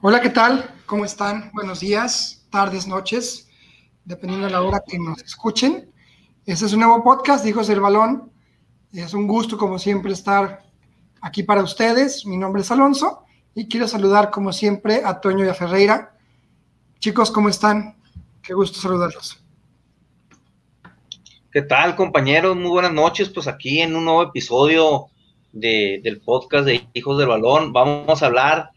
Hola, ¿qué tal? ¿Cómo están? Buenos días, tardes, noches, dependiendo de la hora que nos escuchen. Este es un nuevo podcast de Hijos del Balón. Es un gusto, como siempre, estar aquí para ustedes. Mi nombre es Alonso y quiero saludar, como siempre, a Toño y a Ferreira. Chicos, ¿cómo están? Qué gusto saludarlos. ¿Qué tal, compañeros? Muy buenas noches. Pues aquí en un nuevo episodio del podcast de Hijos del Balón vamos a hablar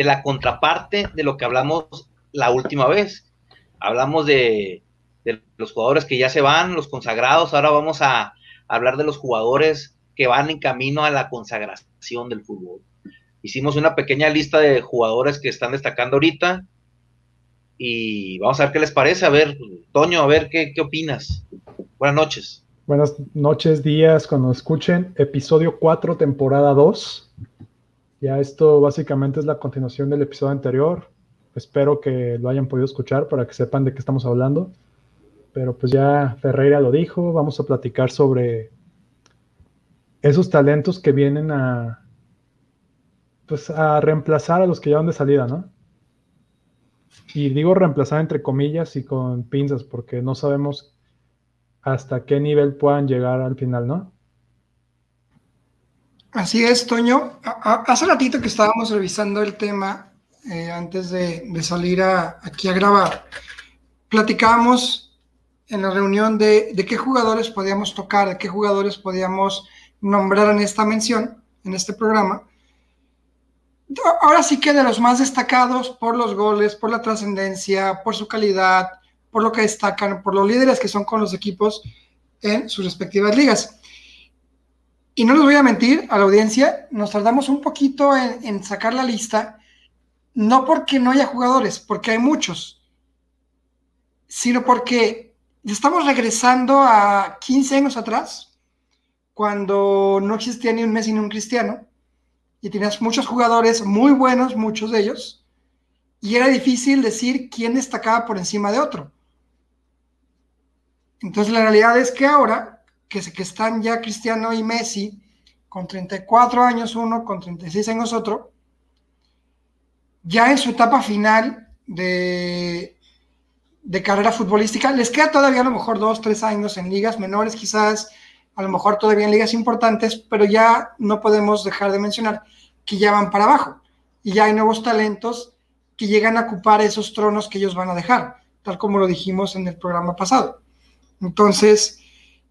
de la contraparte de lo que hablamos la última vez. Hablamos de, los jugadores que ya se van, los consagrados, ahora vamos a hablar de los jugadores que van en camino a la consagración del fútbol. Hicimos una pequeña lista de jugadores que están destacando ahorita y vamos a ver qué les parece. A ver, Toño, a ver qué, qué opinas. Buenas noches. Buenas noches, días, cuando escuchen episodio 4, temporada 2. Ya esto básicamente es la continuación del episodio anterior. Espero que lo hayan podido escuchar para que sepan de qué estamos hablando. Pero pues ya Ferreira lo dijo, vamos a platicar sobre esos talentos que vienen a pues a reemplazar a los que ya van de salida, ¿no? Y digo reemplazar entre comillas y con pinzas porque no sabemos hasta qué nivel puedan llegar al final, ¿no? Así es, Toño. Hace ratito que estábamos revisando el tema eh, antes de, salir aquí a grabar, platicábamos en la reunión de, qué jugadores podíamos tocar, de qué jugadores podíamos nombrar en esta mención, en este programa. Ahora sí que de los más destacados por los goles, por la trascendencia, por su calidad, por lo que destacan, por los líderes que son con los equipos en sus respectivas ligas. Y no les voy a mentir a la audiencia, nos tardamos un poquito en, sacar la lista, no porque no haya jugadores, porque hay muchos, sino porque estamos regresando a 15 años atrás, cuando no existía ni un Messi ni un Cristiano, y tenías muchos jugadores muy buenos, muchos de ellos, y era difícil decir quién destacaba por encima de otro. Entonces la realidad es que ahora que, están ya Cristiano y Messi, con 34 años uno, con 36 años otro, ya en su etapa final de, de carrera futbolística, les queda todavía a lo mejor dos, tres años en ligas menores quizás, a lo mejor todavía en ligas importantes, pero ya no podemos dejar de mencionar que ya van para abajo y ya hay nuevos talentos que llegan a ocupar esos tronos que ellos van a dejar, tal como lo dijimos en el programa pasado. Entonces,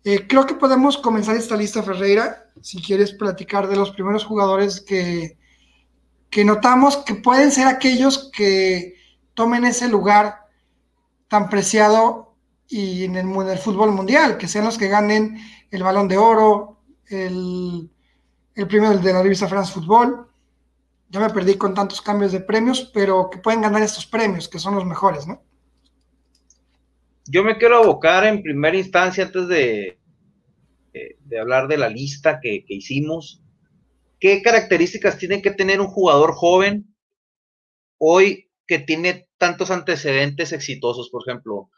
eh, creo que podemos comenzar esta lista, Ferreira, si quieres platicar de los primeros jugadores que, que notamos que pueden ser aquellos que tomen ese lugar tan preciado y en el, fútbol mundial, que sean los que ganen el balón de oro, el, el premio de la revista France Football. Ya me perdí con tantos cambios de premios, pero que pueden ganar estos premios, que son los mejores, ¿no? Yo me quiero abocar en primera instancia, antes de, de, hablar de la lista que, hicimos, ¿qué características tiene que tener un jugador joven hoy que tiene tantos antecedentes exitosos? Por ejemplo,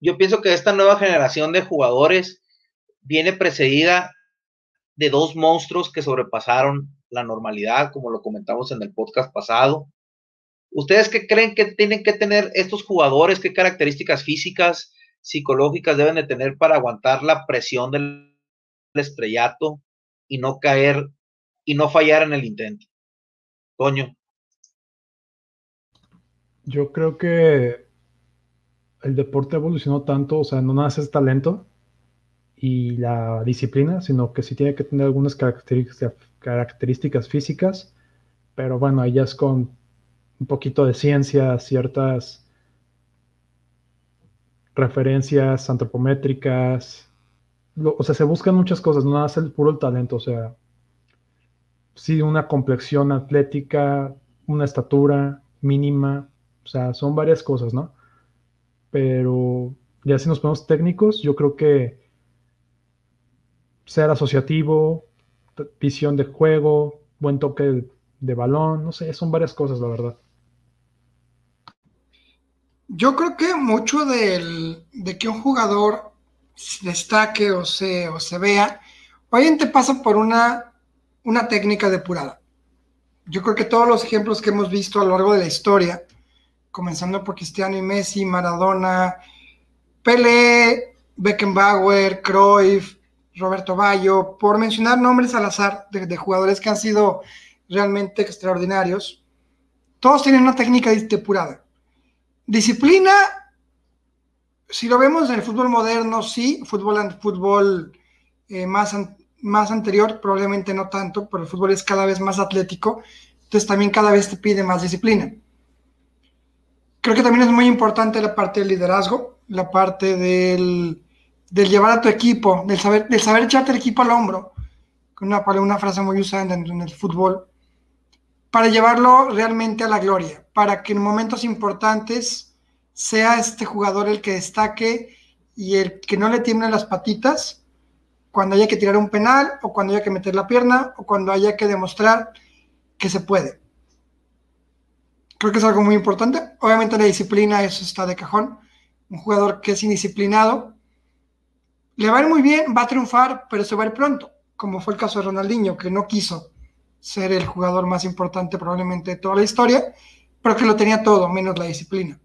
yo pienso que esta nueva generación de jugadores viene precedida de dos monstruos que sobrepasaron la normalidad, como lo comentamos en el podcast pasado. ¿Ustedes qué creen que tienen que tener estos jugadores? ¿Qué características físicas, psicológicas deben de tener para aguantar la presión del estrellato y no caer y no fallar en el intento? Toño. Yo creo que el deporte evolucionó tanto, o sea, no nace es talento y la disciplina, sino que sí tiene que tener algunas características, características físicas, pero bueno, es con un poquito de ciencia, ciertas referencias antropométricas. o sea, se buscan muchas cosas, no nada es el puro talento, o sea, sí, una complexión atlética, una estatura mínima, o sea, son varias cosas, ¿no? Pero ya si nos ponemos técnicos, yo creo que ser asociativo, visión de juego, buen toque de balón, no sé, son varias cosas, la verdad. Yo creo que mucho de que un jugador destaque o se, o se vea, obviamente pasa por una, una técnica depurada. Yo creo que todos los ejemplos que hemos visto a lo largo de la historia, comenzando por Cristiano y Messi, Maradona, Pelé, Beckenbauer, Cruyff, Roberto Bayo, por mencionar nombres al azar de, jugadores que han sido realmente extraordinarios, todos tienen una técnica depurada. Disciplina, si lo vemos en el fútbol moderno, sí, fútbol, fútbol eh, más, más anterior, probablemente no tanto, pero el fútbol es cada vez más atlético, entonces también cada vez te pide más disciplina. Creo que también es muy importante la parte del liderazgo, la parte del, llevar a tu equipo, del saber, del saber echarte el equipo al hombro, una, una frase muy usada en el fútbol, para llevarlo realmente a la gloria, para que en momentos importantes sea este jugador el que destaque y el que no le tiemblen las patitas cuando haya que tirar un penal o cuando haya que meter la pierna o cuando haya que demostrar que se puede. Creo que es algo muy importante. Obviamente la disciplina, eso está de cajón. Un jugador que es indisciplinado, le va a ir muy bien, va a triunfar, pero se va a ir pronto, como fue el caso de Ronaldinho, que no quiso ser el jugador más importante probablemente de toda la historia, pero que lo tenía todo, menos la disciplina.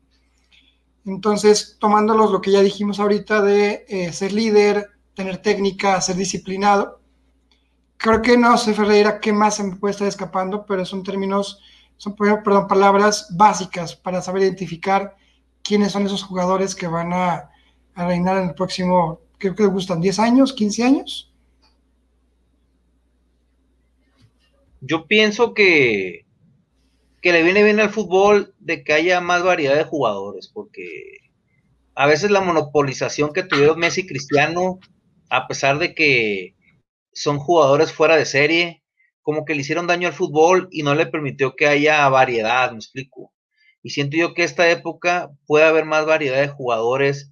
Entonces, tomándolos lo que ya dijimos ahorita de eh, ser líder, tener técnica, ser disciplinado. Creo que no sé, Ferreira, qué más se me puede estar escapando, pero son términos, son perdón, palabras básicas para saber identificar quiénes son esos jugadores que van a, reinar en el próximo, creo que gustan 10 años, 15 años. Yo pienso que, que le viene bien al fútbol de que haya más variedad de jugadores, porque a veces la monopolización que tuvieron Messi y Cristiano a pesar de que son jugadores fuera de serie, como que le hicieron daño al fútbol y no le permitió que haya variedad, me explico. Y siento yo que esta época puede haber más variedad de jugadores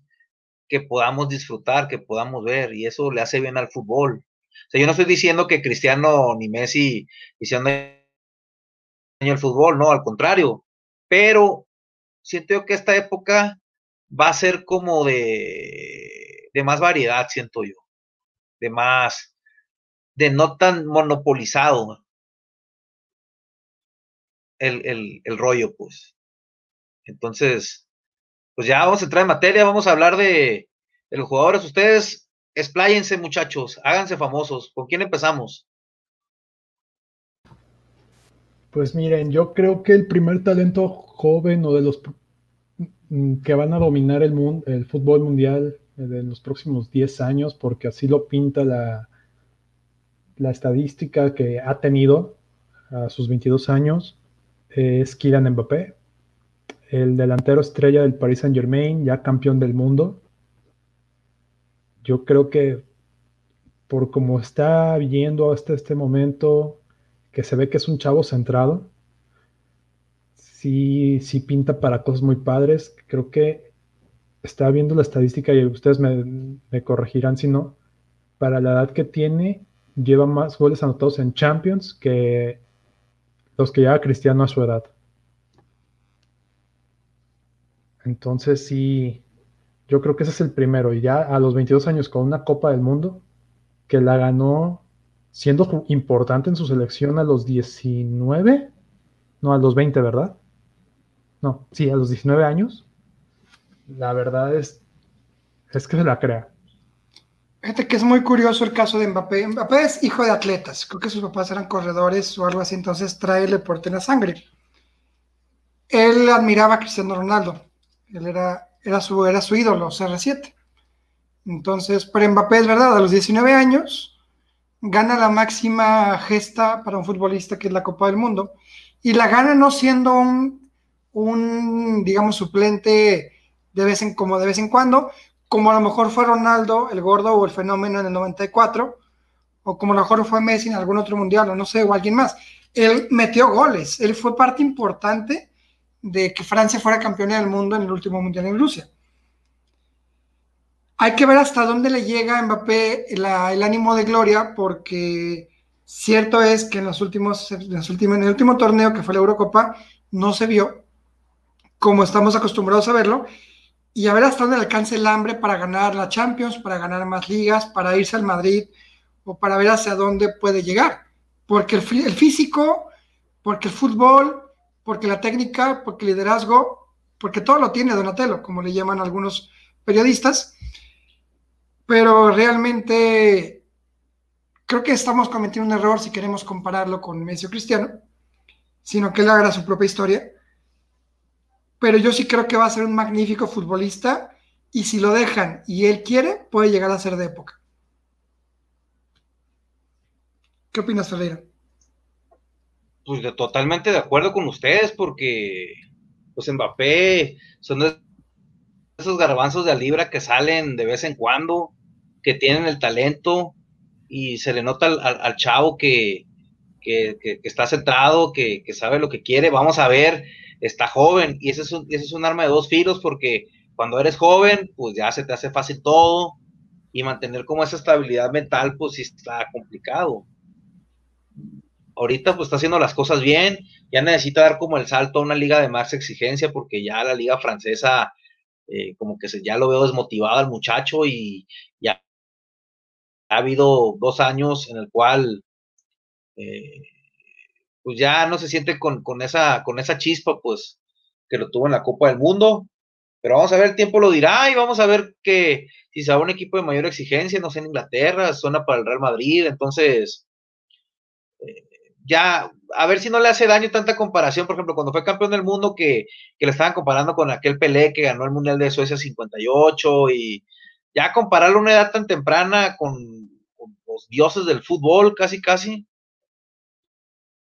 que podamos disfrutar, que podamos ver, y eso le hace bien al fútbol. Sea, yo no estoy diciendo que Cristiano ni Messi hicieron daño al fútbol, no, al contrario, pero siento yo que esta época va a ser como de, de más variedad, siento yo de más, de no tan monopolizado el, rollo, pues. Entonces, pues ya vamos a entrar en materia, vamos a hablar de, de los jugadores. Ustedes expláyense, muchachos, háganse famosos. ¿Con quién empezamos? Pues miren, yo creo que el primer talento joven o de los mm, que van a dominar el, mundo, el fútbol mundial en los próximos 10 años, porque así lo pinta la, la estadística que ha tenido a sus 22 años, es Kylian Mbappé, el delantero estrella del Paris Saint Germain, ya campeón del mundo. Yo creo que por como está viendo hasta este momento, que se ve que es un chavo centrado, sí, sí pinta para cosas muy padres. Creo que estaba viendo la estadística y ustedes me, corregirán si no, para la edad que tiene, lleva más goles anotados en Champions que los que lleva Cristiano a su edad. Entonces sí, yo creo que ese es el primero. Y ya a los 22 años con una Copa del Mundo, que la ganó siendo importante en su selección a los 19, no, a los 20, ¿verdad? No, sí, a los 19 años la verdad es, es que se la crea. Fíjate que es muy curioso el caso de Mbappé. Mbappé es hijo de atletas. Creo que sus papás eran corredores o algo así, entonces trae el deporte en la sangre. Él admiraba a Cristiano Ronaldo. Él era, era, su, era su ídolo, CR7. Entonces, pero Mbappé es verdad, a los 19 años gana la máxima gesta para un futbolista que es la Copa del Mundo y la gana no siendo un, un digamos, suplente de vez en, como de vez en cuando, como a lo mejor fue Ronaldo, el gordo o el fenómeno en el 94, o como a lo mejor fue Messi en algún otro mundial, o no sé, o alguien más. Él metió goles, él fue parte importante de que Francia fuera campeona del mundo en el último mundial en Rusia. Hay que ver hasta dónde le llega a Mbappé el ánimo de gloria, porque cierto es que en, los últimos, en, el último torneo que fue la Eurocopa no se vio como estamos acostumbrados a verlo, y a ver hasta dónde alcanza el hambre para ganar la Champions, para ganar más ligas, para irse al Madrid o para ver hacia dónde puede llegar. Porque el, físico, porque el fútbol, porque la técnica, porque el liderazgo, porque todo lo tiene Donatello, como le llaman algunos periodistas, pero realmente creo que estamos cometiendo un error si queremos compararlo con Messi o Cristiano, sino que él haga su propia historia. Pero yo sí creo que va a ser un magnífico futbolista y si lo dejan y él quiere, puede llegar a ser de época. ¿Qué opinas, Ferreira? Pues totalmente de acuerdo con ustedes, porque pues Mbappé son esos garbanzos de libra que salen de vez en cuando, que tienen el talento y se le nota al, chavo que, está centrado, que, sabe lo que quiere. Vamos a ver, está joven y ese es, un, ese es un arma de dos filos porque cuando eres joven, pues ya se te hace fácil todo y mantener como esa estabilidad mental, pues sí está complicado. Ahorita pues está haciendo las cosas bien, ya necesita dar como el salto a una liga de más exigencia porque ya la liga francesa eh, como que se, ya lo veo desmotivado al muchacho y ya ha habido dos años en el cual eh, pues ya no se siente con, esa, con esa chispa pues que lo tuvo en la Copa del Mundo, pero vamos a ver, el tiempo lo dirá y vamos a ver que si se va a un equipo de mayor exigencia, no sé, en Inglaterra, zona para el Real Madrid, entonces eh, ya, a ver si no le hace daño tanta comparación, por ejemplo, cuando fue campeón del mundo que, le estaban comparando con aquel Pelé que ganó el Mundial de Suecia 58 y ya compararlo a una edad tan temprana con, los dioses del fútbol, casi, casi,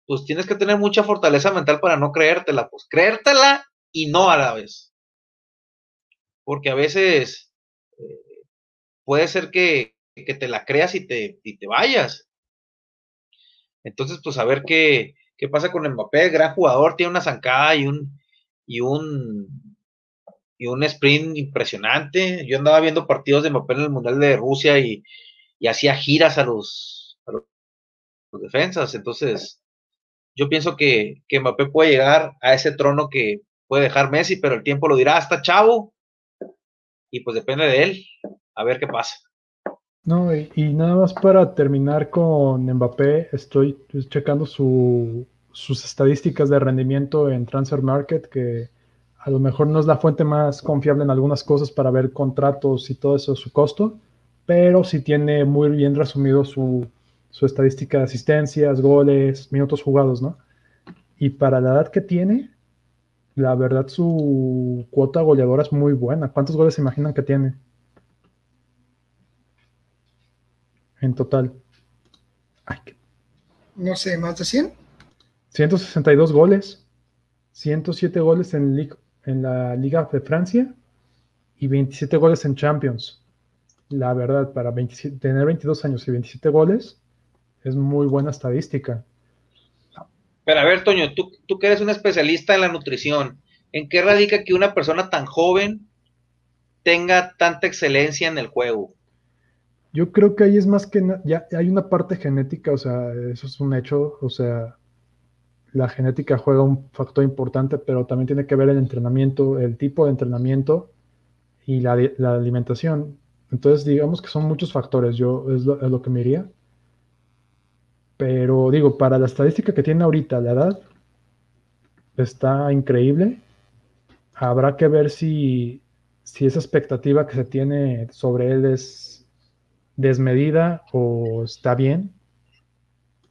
pues tienes que tener mucha fortaleza mental para no creértela, pues creértela y no a la vez. Porque a veces eh, puede ser que, te la creas y te, y te vayas entonces, pues a ver qué, qué pasa con Mbappé, gran jugador, tiene una zancada y un, y un, y un sprint impresionante. Yo andaba viendo partidos de Mbappé en el Mundial de Rusia y, hacía giras a los, a los, defensas. Entonces, yo pienso que, que Mbappé puede llegar a ese trono que puede dejar Messi, pero el tiempo lo dirá hasta chavo. Y pues depende de él. A ver qué pasa. No, y, nada más para terminar con Mbappé, estoy checando sus estadísticas de rendimiento en Transfer Market, que a lo mejor no es la fuente más confiable en algunas cosas para ver contratos y todo eso, su costo, pero sí tiene muy bien resumido su, su estadística de asistencias, goles, minutos jugados, ¿no? Y para la edad que tiene, la verdad su cuota goleadora es muy buena. ¿Cuántos goles se imaginan que tiene? En total. No sé, más de 100. 162 goles, 107 goles en, en la Liga de Francia y 27 goles en Champions. La verdad, para tener 22 años y 27 goles es muy buena estadística. Pero a ver, Toño, tú, tú que eres un especialista en la nutrición, ¿en qué radica que una persona tan joven tenga tanta excelencia en el juego? Yo creo que ahí es más que ya hay una parte genética, o sea, eso es un hecho, o sea, la genética juega un factor importante, pero también tiene que ver el entrenamiento, el tipo de entrenamiento y la, alimentación. Entonces, digamos que son muchos factores, yo es lo, es lo, que me iría. Pero digo, para la estadística que tiene ahorita, la edad está increíble. Habrá que ver si, si esa expectativa que se tiene sobre él es desmedida o está bien.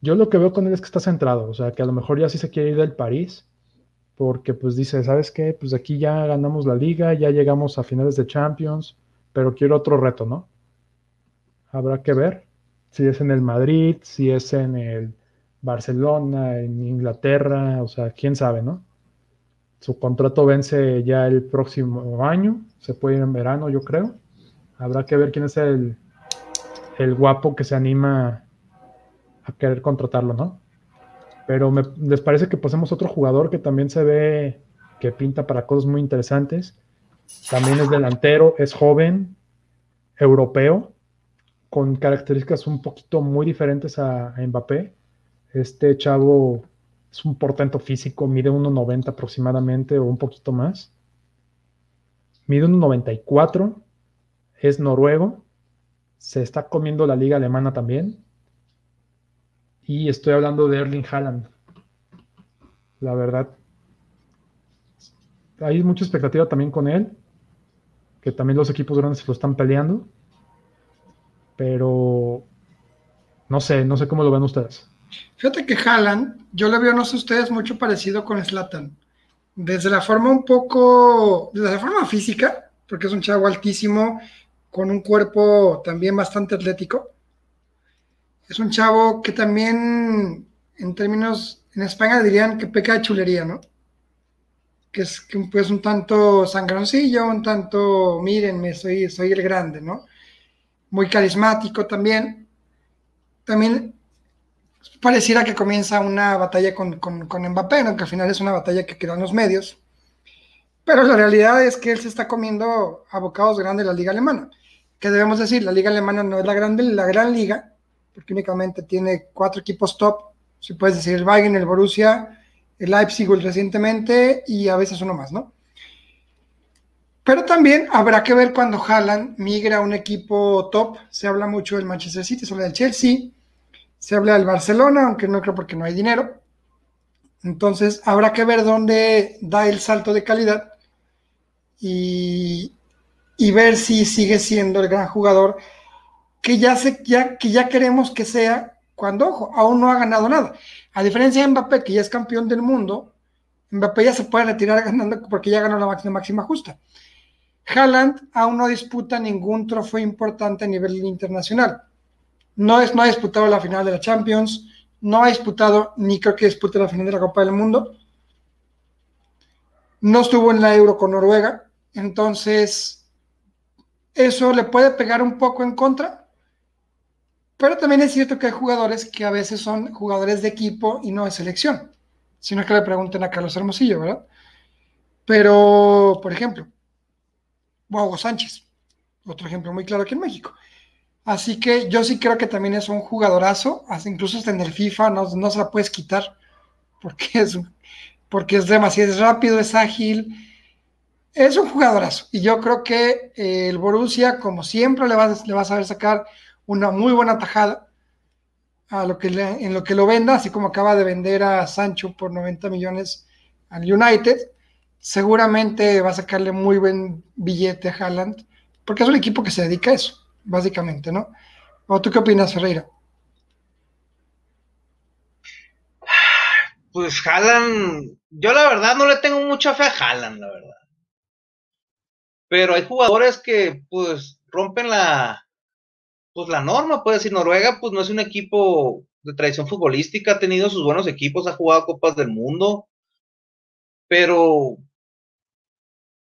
Yo lo que veo con él es que está centrado, o sea, que a lo mejor ya sí se quiere ir del París, porque pues dice, ¿sabes qué? Pues aquí ya ganamos la liga, ya llegamos a finales de Champions, pero quiero otro reto, ¿no? Habrá que ver si es en el Madrid, si es en el Barcelona, en Inglaterra, o sea, quién sabe, ¿no? Su contrato vence ya el próximo año, se puede ir en verano, yo creo. Habrá que ver quién es el el guapo que se anima a querer contratarlo, ¿no? Pero me, les parece que pasemos otro jugador que también se ve que pinta para cosas muy interesantes. También es delantero, es joven, europeo, con características un poquito muy diferentes a, Mbappé. Este chavo es un portento físico, mide 1,90 aproximadamente o un poquito más. Mide 1,94, es noruego, se está comiendo la liga alemana también. Y estoy hablando de Erling Haaland. la verdad. Hay mucha expectativa también con él, que también los equipos grandes se lo están peleando, pero no sé, no sé cómo lo ven ustedes. Fíjate que Haaland, yo le veo, no sé ustedes, mucho parecido con Slatan. Desde la forma un poco, desde la forma física, porque es un chavo altísimo, con un cuerpo también bastante atlético. Es un chavo que también, en términos, en España dirían que peca de chulería, ¿no? Que es pues, un tanto sangroncillo, un tanto, mírenme, soy, soy el grande, ¿no? Muy carismático también. También pareciera que comienza una batalla con, con, con Mbappé, ¿no? que al final es una batalla que quedó los medios. Pero la realidad es que él se está comiendo a bocados grandes la liga alemana. Que debemos decir, la liga alemana no es la, grande, la gran liga, porque únicamente tiene cuatro equipos top. Si puedes decir el Bayern, el Borussia, el Leipzig recientemente y a veces uno más, ¿no? Pero también habrá que ver cuando Haaland migra a un equipo top. Se habla mucho del Manchester City, se habla del Chelsea, se habla del Barcelona, aunque no creo porque no hay dinero. Entonces habrá que ver dónde da el salto de calidad y, ver si sigue siendo el gran jugador que ya, se, ya, que ya queremos que sea cuando, ojo, aún no ha ganado nada. A diferencia de Mbappé, que ya es campeón del mundo, Mbappé ya se puede retirar ganando porque ya ganó la máxima, máxima justa. Haaland aún no disputa ningún trofeo importante a nivel internacional. No, es, no ha disputado la final de la Champions, no ha disputado, ni creo que dispute la final de la Copa del Mundo. No estuvo en la Euro con Noruega, entonces eso le puede pegar un poco en contra. Pero también es cierto que hay jugadores que a veces son jugadores de equipo y no de selección, sino que le pregunten a Carlos Hermosillo, ¿verdad? Pero, por ejemplo, Hugo Sánchez, otro ejemplo muy claro aquí en México. Así que yo sí creo que también es un jugadorazo, incluso hasta en el FIFA no, no se la puedes quitar, porque es, porque es demasiado rápido, es ágil, es un jugadorazo. Y yo creo que eh, el Borussia, como siempre, le va, le va a saber sacar una muy buena tajada a lo que en lo que lo venda, así como acaba de vender a Sancho por 90 millones al United, seguramente va a sacarle muy buen billete a Haaland, porque es un equipo que se dedica a eso básicamente, ¿no? ¿O tú qué opinas, Ferreira? Pues Haaland, yo la verdad no le tengo mucha fe a Haaland, la verdad. Pero hay jugadores que pues rompen la pues la norma, puede decir Noruega, pues no es un equipo de tradición futbolística, ha tenido sus buenos equipos, ha jugado copas del mundo, pero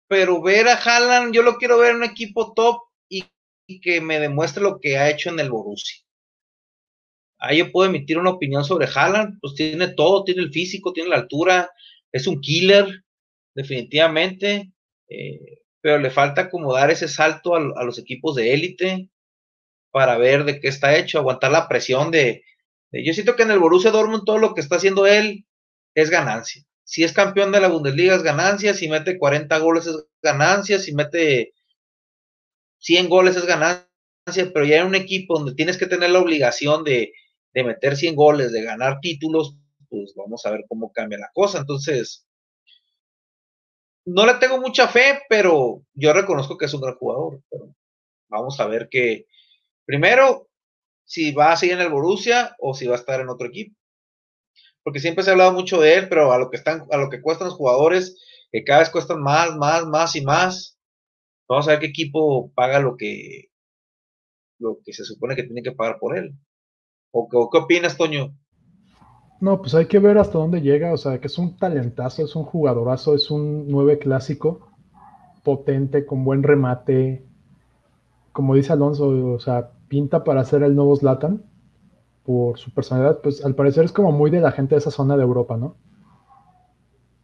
pero ver a Haaland, yo lo quiero ver en un equipo top que me demuestre lo que ha hecho en el Borussia. Ahí yo puedo emitir una opinión sobre Haaland, pues tiene todo, tiene el físico, tiene la altura, es un killer, definitivamente, eh, pero le falta como dar ese salto a, los equipos de élite para ver de qué está hecho, aguantar la presión de, de, Yo siento que en el Borussia Dortmund todo lo que está haciendo él es ganancia. Si es campeón de la Bundesliga es ganancia, si mete 40 goles es ganancia, si mete 100 goles es ganancia, pero ya en un equipo donde tienes que tener la obligación de, meter 100 goles, de ganar títulos, pues vamos a ver cómo cambia la cosa. Entonces, no le tengo mucha fe, pero yo reconozco que es un gran jugador. Pero vamos a ver que, primero, si va a seguir en el Borussia o si va a estar en otro equipo. Porque siempre se ha hablado mucho de él, pero a lo que están, a lo que cuestan los jugadores, que cada vez cuestan más, más, más y más, Vamos a ver qué equipo paga lo que, lo que se supone que tiene que pagar por él. ¿O, qué opinas, Toño? No, pues hay que ver hasta dónde llega. O sea, que es un talentazo, es un jugadorazo, es un nueve clásico, potente, con buen remate. Como dice Alonso, o sea, pinta para ser el nuevo Zlatan por su personalidad. Pues al parecer es como muy de la gente de esa zona de Europa, ¿no?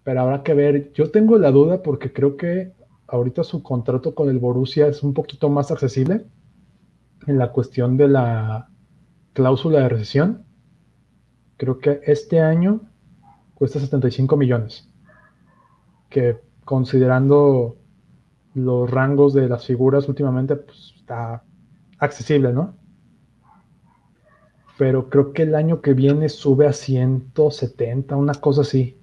Pero habrá que ver. Yo tengo la duda porque creo que ahorita su contrato con el Borussia es un poquito más accesible en la cuestión de la cláusula de recesión. Creo que este año cuesta 75 millones, que considerando los rangos de las figuras últimamente, pues está accesible, ¿no? Pero creo que el año que viene sube a 170, una cosa así.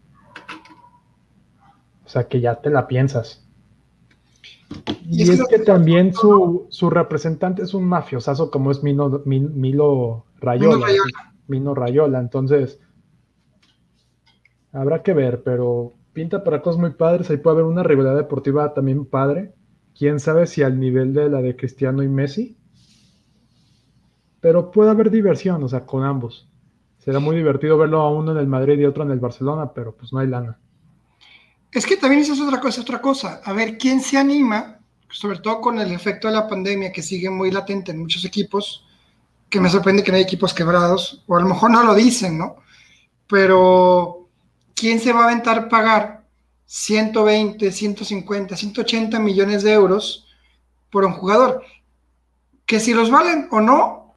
sea, que ya te la piensas. Y, es, que, también su, representante es un mafiosazo como es Mino, Milo Rayola. Mino Rayola. Entonces, habrá que ver, pero pinta para cosas muy padres. Ahí puede haber una rivalidad deportiva también padre. Quién sabe si al nivel de la de Cristiano y Messi. Pero puede haber diversión, o sea, con ambos. Será muy divertido verlo a uno en el Madrid y otro en el Barcelona, pero pues no hay lana. Es que también eso es otra cosa, otra cosa. A ver, ¿quién se anima, sobre todo con el efecto de la pandemia que sigue muy latente en muchos equipos, que me sorprende que no hay equipos quebrados, o a lo mejor no lo dicen, ¿no? Pero, ¿quién se va a aventar pagar 120, 150, 180 millones de euros por un jugador? Que si los valen o no,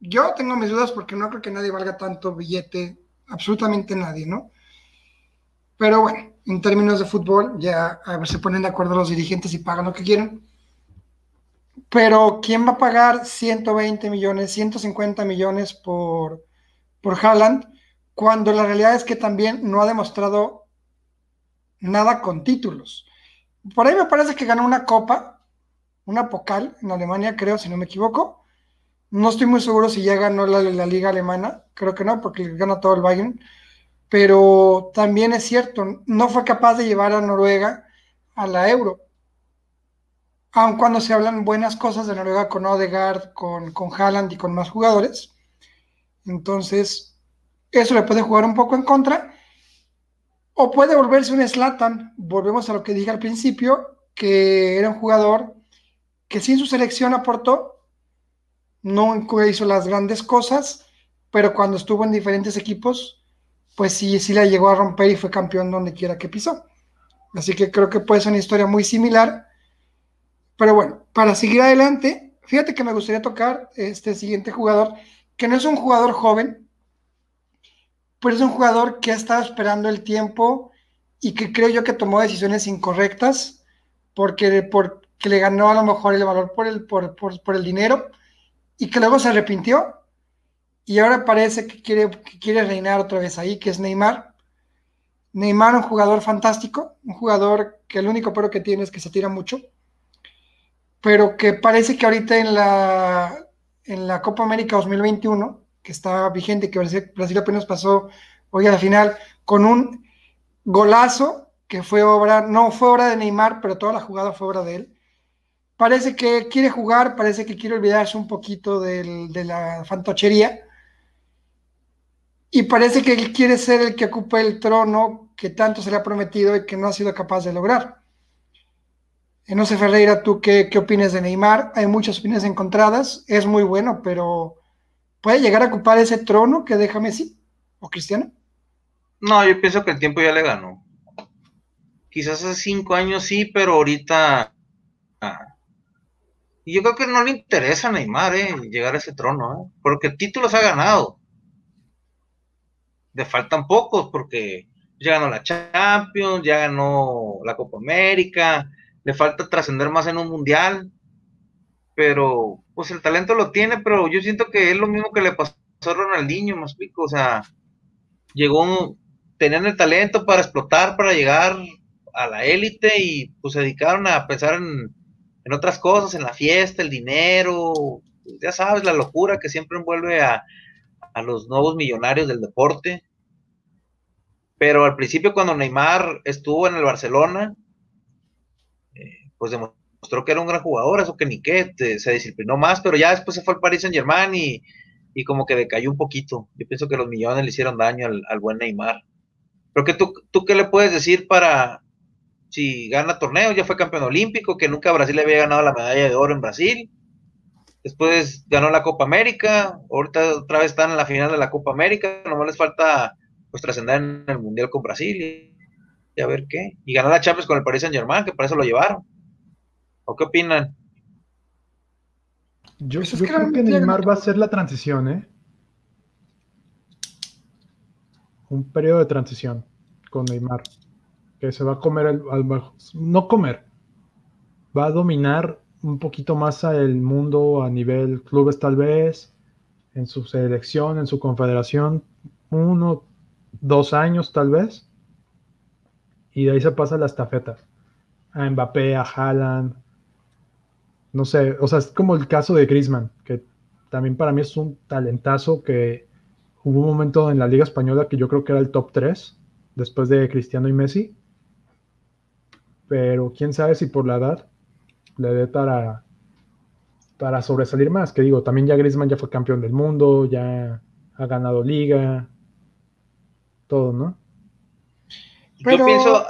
yo tengo mis dudas porque no creo que nadie valga tanto billete, absolutamente nadie, ¿no? Pero bueno, en términos de fútbol, ya a se ponen de acuerdo los dirigentes y pagan lo que quieren. Pero ¿quién va a pagar 120 millones, 150 millones por, por Haaland? Cuando la realidad es que también no ha demostrado nada con títulos. Por ahí me parece que ganó una copa, una Pokal en Alemania, creo, si no me equivoco. No estoy muy seguro si ya ganó la, la liga alemana, creo que no, porque gana todo el Bayern pero también es cierto, no fue capaz de llevar a Noruega a la euro. Aun cuando se hablan buenas cosas de Noruega con Odegaard, con, con Haaland y con más jugadores. Entonces, eso le puede jugar un poco en contra. O puede volverse un Slatan. Volvemos a lo que dije al principio, que era un jugador que sin su selección aportó, no hizo las grandes cosas, pero cuando estuvo en diferentes equipos pues sí, sí la llegó a romper y fue campeón donde quiera que pisó. Así que creo que puede ser una historia muy similar. Pero bueno, para seguir adelante, fíjate que me gustaría tocar este siguiente jugador, que no es un jugador joven, pero es un jugador que ha estado esperando el tiempo y que creo yo que tomó decisiones incorrectas porque, le ganó a lo mejor el valor por el, por, por el dinero y que luego se arrepintió y ahora parece que quiere, que quiere reinar otra vez ahí, que es Neymar. Neymar, un jugador fantástico, un jugador que el único pero que tiene es que se tira mucho, pero que parece que ahorita en la, en la Copa América 2021, que está vigente, que Brasil, apenas pasó hoy a la final, con un golazo que fue obra, no fue obra de Neymar, pero toda la jugada fue obra de él. Parece que quiere jugar, parece que quiere olvidarse un poquito de la fantochería y parece que él quiere ser el que ocupe el trono que tanto se le ha prometido y que no ha sido capaz de lograr. No sé, Ferreira, ¿tú qué, qué opinas de Neymar? Hay muchas opiniones encontradas, es muy bueno, pero ¿puede llegar a ocupar ese trono que deja Messi o Cristiano? No, yo pienso que el tiempo ya le ganó. Quizás hace cinco años sí, pero ahorita... Ah. Y yo creo que no le interesa a Neymar eh, llegar a ese trono, eh, porque títulos ha ganado le faltan pocos porque ya ganó la Champions, ya ganó la Copa América, le falta trascender más en un mundial, pero pues el talento lo tiene, pero yo siento que es lo mismo que le pasó a Ronaldinho, me explico, o sea, llegó, tenían el talento para explotar, para llegar a la élite y pues se dedicaron a pensar en, en otras cosas, en la fiesta, el dinero, ya sabes, la locura que siempre envuelve a, a los nuevos millonarios del deporte. Pero al principio cuando Neymar estuvo en el Barcelona, pues demostró que era un gran jugador, eso que ni se disciplinó más, pero ya después se fue al Paris Saint Germain y, y, como que decayó un poquito. Yo pienso que los millones le hicieron daño al, buen Neymar. Pero que tú, tú qué le puedes decir para si gana torneo, ya fue campeón olímpico, que nunca Brasil había ganado la medalla de oro en Brasil. Después ganó la Copa América, ahorita otra vez están en la final de la Copa América, nomás les falta pues trascender en el Mundial con Brasil y, a ver qué. Y ganar la Champions con el Paris Saint Germain, que para eso lo llevaron. ¿O qué opinan? Yo, pues creo que Neymar va a ser la transición, ¿eh? Un periodo de transición con Neymar. Que se va a comer, el, no comer, va a dominar un poquito más el mundo a nivel clubes tal vez, en su selección, en su confederación, uno, dos años tal vez. y de ahí se pasa la estafeta. A Mbappé, a Haaland. No sé, o sea, es como el caso de Griezmann, que también para mí es un talentazo que hubo un momento en la Liga Española que yo creo que era el top 3, después de Cristiano y Messi. Pero quién sabe si por la edad le dé para, para sobresalir más. Que digo, también ya Griezmann ya fue campeón del mundo, ya ha ganado liga, todo, ¿no? Yo pienso.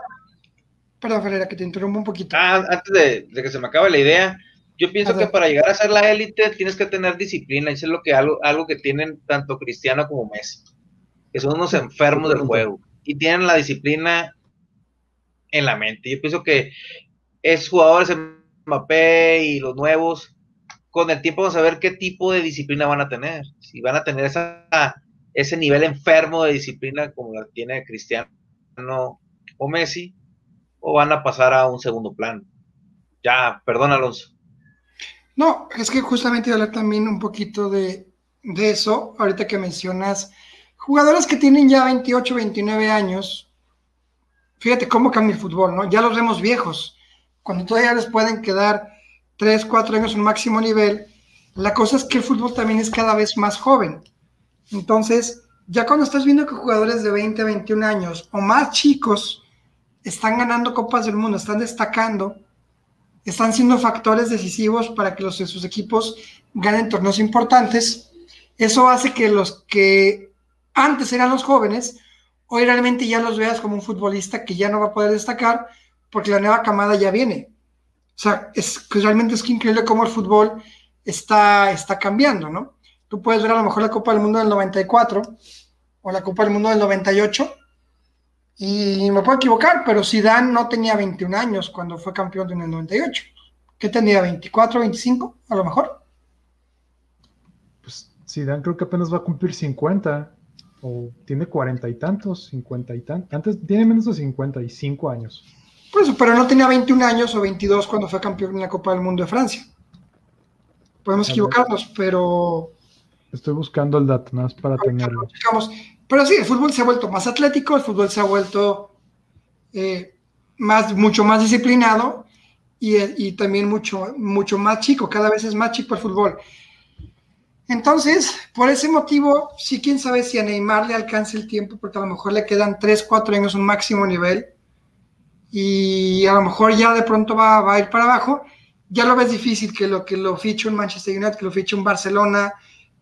Perdón, Ferreira, que te interrumpo un poquito. Ah, antes de, que se me acabe la idea, yo pienso que para llegar a ser la élite tienes que tener disciplina, y eso es lo que algo, algo que tienen tanto Cristiano como Messi, que son unos enfermos del juego y tienen la disciplina en la mente. Yo pienso que es jugadores Mbappé y los nuevos, con el tiempo vamos a ver qué tipo de disciplina van a tener. Si van a tener esa, ese nivel enfermo de disciplina como la tiene Cristiano o Messi, o van a pasar a un segundo plano. Ya, perdón, Alonso. No, es que justamente hablar también un poquito de, de eso, ahorita que mencionas jugadores que tienen ya 28, 29 años, fíjate cómo cambia el fútbol, ¿no? Ya los vemos viejos, cuando todavía les pueden quedar 3, 4 años un máximo nivel, la cosa es que el fútbol también es cada vez más joven. Entonces, ya cuando estás viendo que jugadores de 20, 21 años o más chicos están ganando copas del mundo, están destacando, están siendo factores decisivos para que los sus equipos ganen torneos importantes, eso hace que los que antes eran los jóvenes, hoy realmente ya los veas como un futbolista que ya no va a poder destacar porque la nueva camada ya viene. O sea, es realmente es increíble cómo el fútbol está, está cambiando, ¿no? Tú puedes ver a lo mejor la Copa del Mundo del 94 o la Copa del Mundo del 98 y me puedo equivocar, pero Zidane no tenía 21 años cuando fue campeón en el 98. ¿Qué tenía? ¿24, 25 a lo mejor? Pues Zidane creo que apenas va a cumplir 50 o tiene cuarenta y tantos, cincuenta y tantos. Antes tiene menos de 55 años. Pues, pero no tenía 21 años o 22 cuando fue campeón en la Copa del Mundo de Francia. Podemos equivocarnos, pero Estoy buscando el dato, más para tenerlo. Pero sí, el fútbol se ha vuelto más atlético, el fútbol se ha vuelto eh, más, mucho más disciplinado y, y, también mucho, mucho más chico, cada vez es más chico el fútbol. Entonces, por ese motivo, sí, quién sabe si a Neymar le alcance el tiempo, porque a lo mejor le quedan 3, 4 años un máximo nivel y a lo mejor ya de pronto va, va a ir para abajo. Ya lo ves difícil que lo que lo fiche un Manchester United, que lo fiche un Barcelona,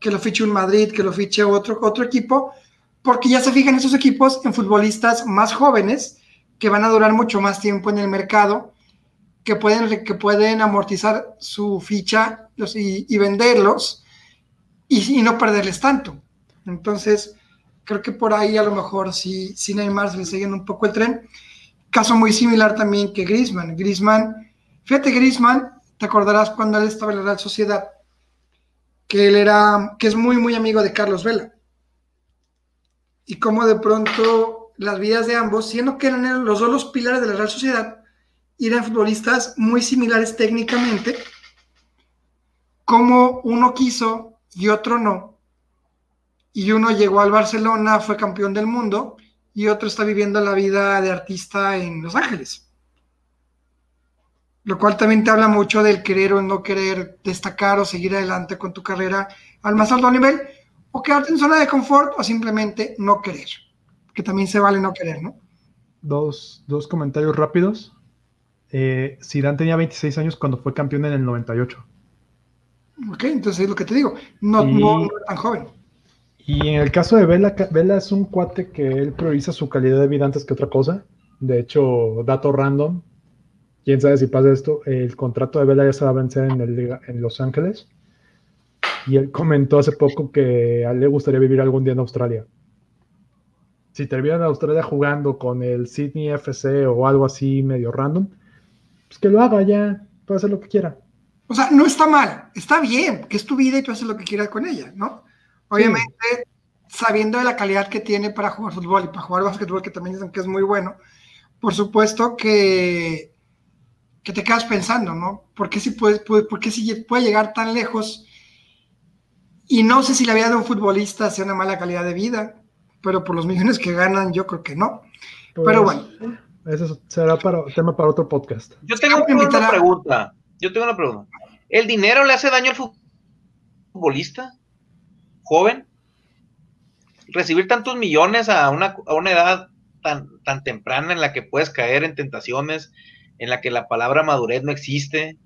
que lo fiche un Madrid, que lo fiche otro, otro equipo, porque ya se fijan esos equipos en futbolistas más jóvenes que van a durar mucho más tiempo en el mercado, que pueden, que pueden amortizar su ficha y, venderlos y, no perderles tanto. Entonces, creo que por ahí a lo mejor si, si Neymar se le siguen un poco el tren. Caso muy similar también que Griezmann. Griezmann, fíjate, Griezmann, te acordarás cuando él estaba en la Real Sociedad, que él era, que es muy, muy amigo de Carlos Vela. Y como de pronto las vidas de ambos, siendo que eran los dos los pilares de la Real Sociedad, eran futbolistas muy similares técnicamente, como uno quiso y otro no. Y uno llegó al Barcelona, fue campeón del mundo, y otro está viviendo la vida de artista en Los Ángeles lo cual también te habla mucho del querer o no querer destacar o seguir adelante con tu carrera al más alto nivel, o quedarte en zona de confort o simplemente no querer, que también se vale no querer, ¿no? Dos, dos comentarios rápidos. Eh, Zidane tenía 26 años cuando fue campeón en el 98. Ok, entonces es lo que te digo, no, no, tan joven. Y en el caso de Vela, Vela es un cuate que él prioriza su calidad de vida antes que otra cosa. De hecho, dato random, quién sabe si pasa esto, el contrato de Vela ya se va a vencer en, el, en Los Ángeles. Y él comentó hace poco que a él le gustaría vivir algún día en Australia. Si termina en Australia jugando con el Sydney FC o algo así medio random, pues que lo haga ya, puede hacer lo que quiera. O sea, no está mal, está bien, que es tu vida y tú haces lo que quieras con ella, ¿no? Obviamente, sabiendo de la calidad que tiene para jugar fútbol y para jugar básquetbol, que también dicen que es muy bueno, por supuesto que que te quedas pensando, ¿no? ¿Por qué si puede, puede, si puede llegar tan lejos? Y no sé si la vida de un futbolista sea una mala calidad de vida, pero por los millones que ganan, yo creo que no. pero pues, bueno. Eso será para, tema para otro podcast. Yo tengo una pregunta. Yo tengo una pregunta. ¿El dinero le hace daño al futbolista joven? Recibir tantos millones a una, a una edad tan, tan temprana en la que puedes caer en tentaciones, en la que la palabra madurez no existe,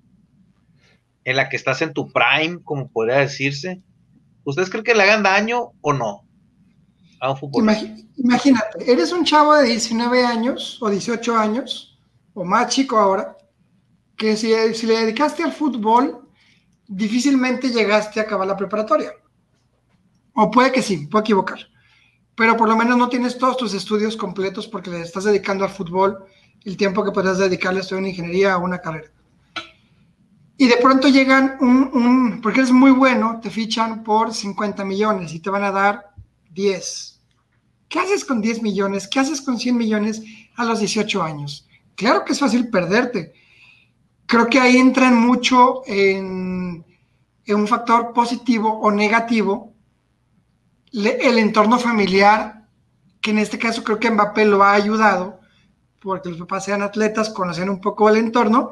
en la que estás en tu prime, como podría decirse. ¿Ustedes creen que le hagan daño o no a un futbolista? Imagínate, eres un chavo de 19 años o 18 años, o más chico ahora, que si, le dedicaste al fútbol, difícilmente llegaste a acabar la preparatoria. O puede que sí, puedo equivocar pero por lo menos no tienes todos tus estudios completos porque le estás dedicando al fútbol el tiempo que podrías dedicarle a estudiar una ingeniería o una carrera. Y de pronto llegan un, porque eres muy bueno, te fichan por 50 millones y te van a dar 10. ¿Qué haces con 10 millones? ¿Qué haces con 100 millones a los 18 años? Claro que es fácil perderte. Creo que ahí entran mucho en, en un factor positivo o negativo el entorno familiar, que en este caso creo que Mbappé lo ha ayudado, porque los papás sean atletas, conocen un poco el entorno,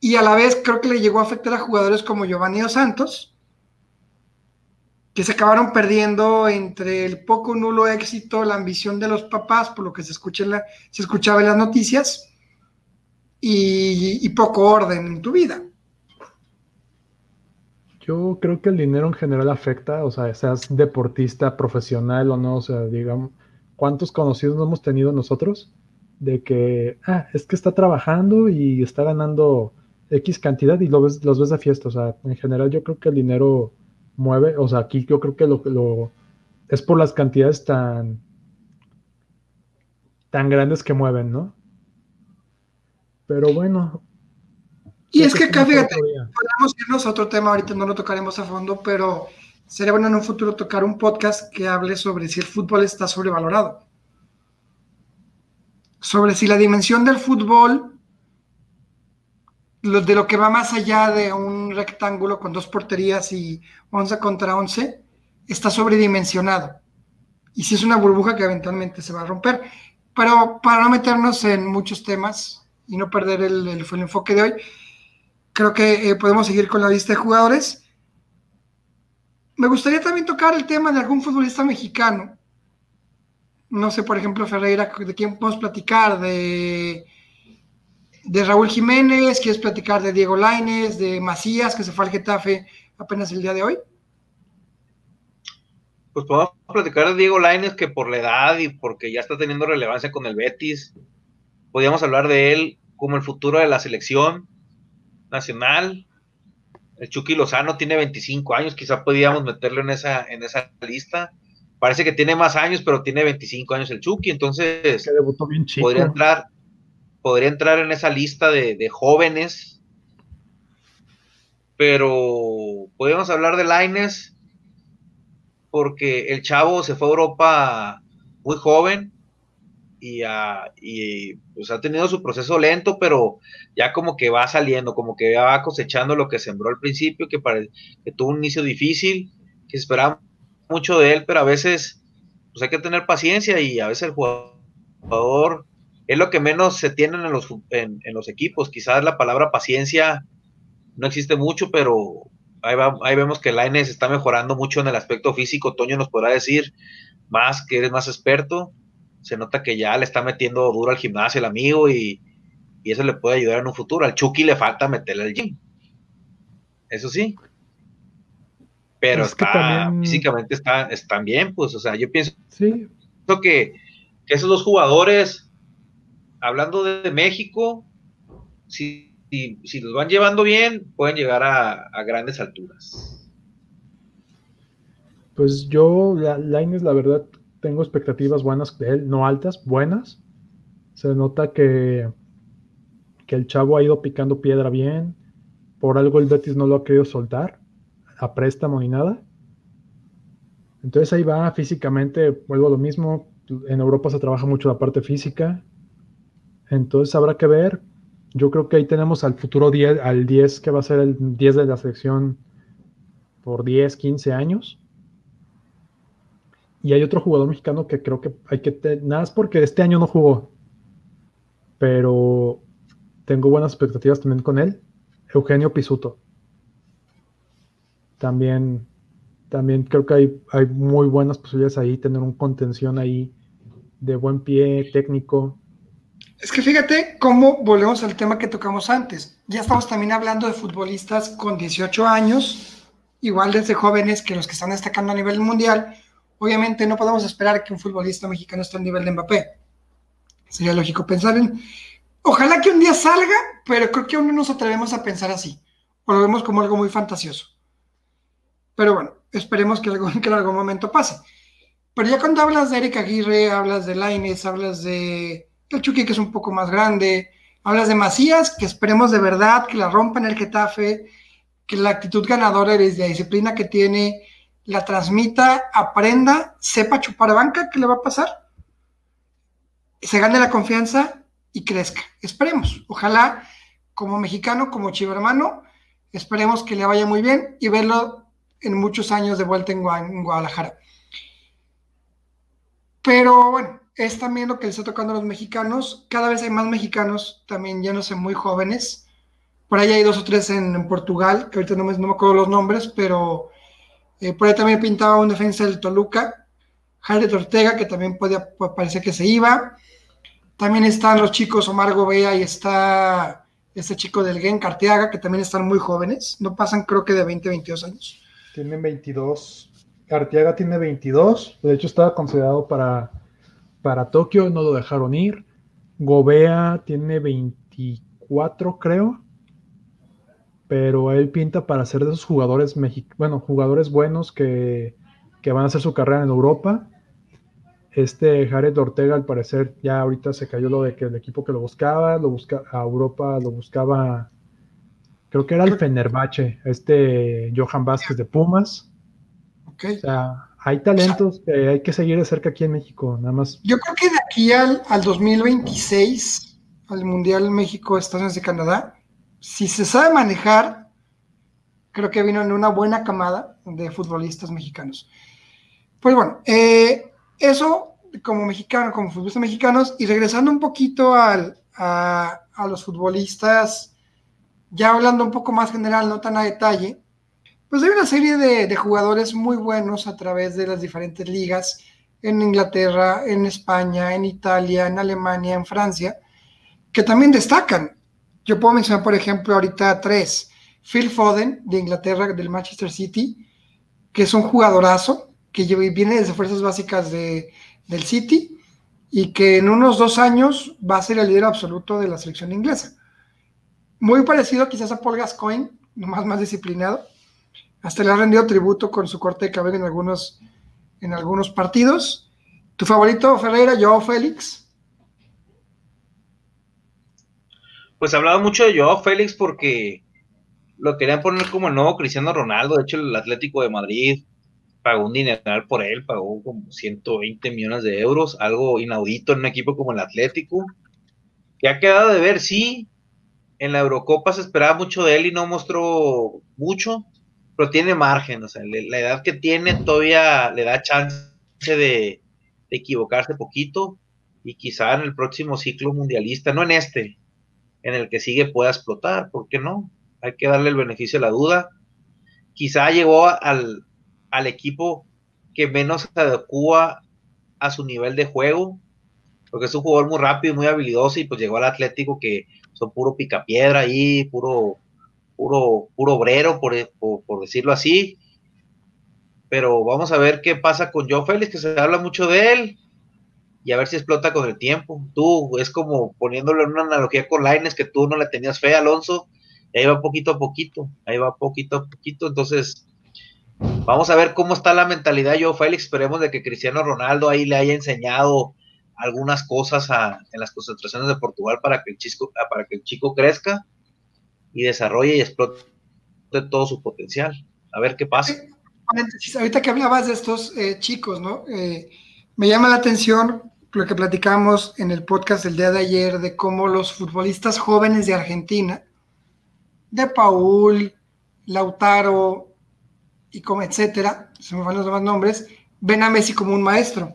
y a la vez creo que le llegó a afectar a jugadores como Giovanni Dos Santos, que se acabaron perdiendo entre el poco nulo éxito, la ambición de los papás, por lo que se, la, se escuchaba en las noticias, y poco orden en tu vida. Yo creo que el dinero en general afecta, o sea, seas deportista, profesional o no, o sea, digamos, ¿cuántos conocidos hemos tenido nosotros? De que, ah, es que está trabajando y está ganando X cantidad y lo ves, los ves de fiesta, o sea, en general yo creo que el dinero mueve, o sea, aquí yo creo que lo, lo es por las cantidades tan, tan grandes que mueven, ¿no? Pero bueno, y es que acá, fíjate, podemos irnos a otro tema, ahorita no lo tocaremos a fondo, pero sería bueno en un futuro tocar un podcast que hable sobre si el fútbol está sobrevalorado. Sobre si la dimensión del fútbol, de lo que va más allá de un rectángulo con dos porterías y 11 contra 11, está sobredimensionado. Y si es una burbuja que eventualmente se va a romper. Pero para no meternos en muchos temas y no perder el enfoque de hoy, creo que eh, podemos seguir con la lista de jugadores. Me gustaría también tocar el tema de algún futbolista mexicano. No sé, por ejemplo, Ferreira, ¿de quién podemos platicar? De, de Raúl Jiménez, ¿quieres platicar de Diego Laines, de Macías, que se fue al Getafe apenas el día de hoy? Pues podemos platicar de Diego Laines, que por la edad y porque ya está teniendo relevancia con el Betis, podríamos hablar de él como el futuro de la selección nacional. El Chucky Lozano tiene 25 años, quizá podíamos meterlo en esa, en esa lista. Parece que tiene más años, pero tiene 25 años el Chucky, entonces podría entrar, podría entrar en esa lista de, jóvenes. Pues podemos hablar de Laines, porque el chavo se fue a Europa muy joven, y, pues ha tenido su proceso lento, pero ya como que va saliendo, como que va cosechando lo que sembró al principio, que, que tuvo un inicio difícil, que esperaba mucho de él, pero a veces pues hay que tener paciencia y a veces el jugador es lo que menos se tienen en los, en, los equipos. Quizás la palabra paciencia no existe mucho, pero ahí, ahí vemos que Laines está mejorando mucho en el aspecto físico. Toño nos podrá decir más que eres más experto se nota que ya le está metiendo duro al gimnasio el amigo y, eso le puede ayudar en un futuro. Al Chucky le falta meterle al gym. Eso sí. Pero está, físicamente está, están bien, pues, o sea, yo pienso sí. que, esos dos jugadores, hablando de, México, si, si, los van llevando bien, pueden llegar a, grandes alturas. Pues yo, la, Laines, la verdad, tengo expectativas buenas de él, no altas, buenas. Se nota que, que el chavo ha ido picando piedra bien. Por algo el Betis no lo ha querido soltar a préstamo ni nada. Entonces ahí va físicamente, vuelvo a lo mismo. En Europa se trabaja mucho la parte física. Entonces habrá que ver. Yo creo que ahí tenemos al futuro 10, al 10 que va a ser el 10 de la selección por 10, 15 años. Y hay otro jugador mexicano que creo que hay que. Nada es porque este año no jugó. pero tengo buenas expectativas también con él. Eugenio Pisuto. También, también creo que hay, hay muy buenas posibilidades ahí, tener un contención ahí de buen pie, técnico. Es que fíjate cómo volvemos al tema que tocamos antes. Ya estamos también hablando de futbolistas con 18 años, igual desde jóvenes que los que están destacando a nivel mundial. Obviamente no podemos esperar que un futbolista mexicano esté al nivel de Mbappé. Sería lógico pensar en... Ojalá que un día salga, pero creo que aún no nos atrevemos a pensar así. O lo vemos como algo muy fantasioso. Pero bueno, esperemos que, en algún momento pase. Pero ya cuando hablas de Eric Aguirre, hablas de Laines, hablas de el Chucky, que es un poco más grande, hablas de Macías, que esperemos de verdad que la rompa en el Getafe, que la actitud ganadora y la disciplina que tiene la transmita, aprenda, sepa chupar banca, ¿qué le va a pasar? Se gane la confianza y crezca. Esperemos. Ojalá, como mexicano, como chivo hermano, esperemos que le vaya muy bien y verlo en muchos años de vuelta en Guadalajara. Pero bueno, es también lo que les está tocando a los mexicanos. Cada vez hay más mexicanos, también ya no sé, muy jóvenes. Por ahí hay dos o tres en, Portugal, que ahorita no me, no me, acuerdo los nombres, pero eh, por ahí también pintaba un defensa del Toluca, Jared Ortega, que también podía, pues, parece que se iba. También están los chicos Omar Gobea y está este chico del Gen Carteaga, que también están muy jóvenes. No pasan, creo que de 20, 22 años. Tienen 22. Arteaga tiene 22, de hecho estaba considerado para, para Tokio, no lo dejaron ir. Gobea tiene 24, creo, pero él pinta para ser de esos jugadores bueno, jugadores buenos que, que, van a hacer su carrera en Europa. Este Jared Ortega, al parecer, ya ahorita se cayó lo de que el equipo que lo buscaba, lo busca a Europa, lo buscaba, creo que era el Fenerbahce, este Johan Vázquez de Pumas. O sea, hay talentos que hay que seguir de cerca aquí en México, nada más. Yo creo que de aquí al, al 2026, al Mundial México Estados Unidos de Canadá, si se sabe manejar, creo que vino en una buena camada de futbolistas mexicanos. Pues bueno, eh, eso como mexicano, como futbolistas mexicanos, y regresando un poquito al, a, a los futbolistas, ya hablando un poco más general, no tan a detalle, pues hay una serie de, jugadores muy buenos a través de las diferentes ligas en Inglaterra, en España, en Italia, en Alemania, en Francia, que también destacan. Yo puedo mencionar, por ejemplo, ahorita tres. Phil Foden, de Inglaterra, del Manchester City, que es un jugadorazo, que viene desde fuerzas básicas de, del City y que en unos dos años va a ser el líder absoluto de la selección inglesa. Muy parecido quizás a Paul Gascoigne, nomás más disciplinado hasta le ha rendido tributo con su corte de cabello en algunos, en algunos partidos. ¿Tu favorito, Ferreira, Joao Félix? Pues hablaba mucho de Joao Félix porque lo querían poner como el nuevo Cristiano Ronaldo. De hecho, el Atlético de Madrid pagó un dineral por él, pagó como 120 millones de euros, algo inaudito en un equipo como el Atlético. Que ha quedado de ver, sí. En la Eurocopa se esperaba mucho de él y no mostró mucho pero tiene margen, o sea, la edad que tiene todavía le da chance de, equivocarse poquito y quizá en el próximo ciclo mundialista, no en este, en el que sigue pueda explotar, ¿por qué no? Hay que darle el beneficio de la duda. Quizá llegó al, equipo que menos se adecua a su nivel de juego, porque es un jugador muy rápido, muy habilidoso, y pues llegó al Atlético que son puro picapiedra ahí, puro puro, puro obrero, por, por, decirlo así. Pero vamos a ver qué pasa con Joe Félix, que se habla mucho de él, y a ver si explota con el tiempo. Tú, es como poniéndolo en una analogía con Laines, que tú no le tenías fe, Alonso, y ahí va poquito a poquito, ahí va poquito a poquito, entonces vamos a ver cómo está la mentalidad de Joe Félix, esperemos de que Cristiano Ronaldo ahí le haya enseñado algunas cosas en las concentraciones de Portugal para que el chico, para que el chico crezca y desarrolle y explote todo su potencial. A ver qué pasa. Ahorita que hablabas de estos eh, chicos, ¿no? Eh, me llama la atención lo que platicamos en el podcast el día de ayer de cómo los futbolistas jóvenes de Argentina, de Paul, Lautaro y como etcétera, se me van los demás nombres, ven a Messi como un maestro.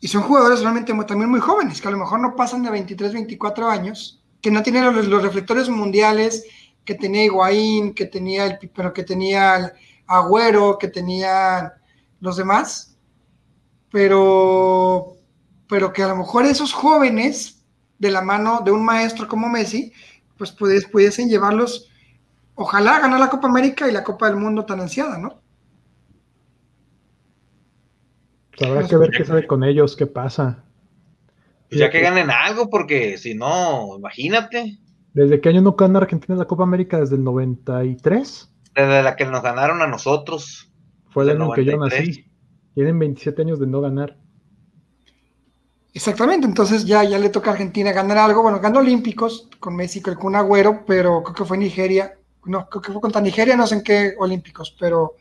Y son jugadores realmente también muy jóvenes, que a lo mejor no pasan de 23, 24 años, que no tienen los, reflectores mundiales que tenía Higuaín, que tenía el pero que tenía Agüero, que tenían los demás, pero, pero que a lo mejor esos jóvenes, de la mano de un maestro como Messi, pues pudiesen llevarlos, ojalá ganar la Copa América y la Copa del Mundo tan ansiada, ¿no? Pues habrá que ver qué sale con ellos, qué pasa. Pues ya que ganen algo, porque si no, imagínate. ¿Desde qué año no gana Argentina la Copa América? ¿Desde el 93? Desde la que nos ganaron a nosotros. Fue el año que yo nací. Tienen 27 años de no ganar. Exactamente, entonces ya, ya le toca a Argentina ganar algo. Bueno, ganó Olímpicos con México, el Kun Agüero, pero creo que fue Nigeria. No, creo que fue contra Nigeria, no sé en qué Olímpicos, pero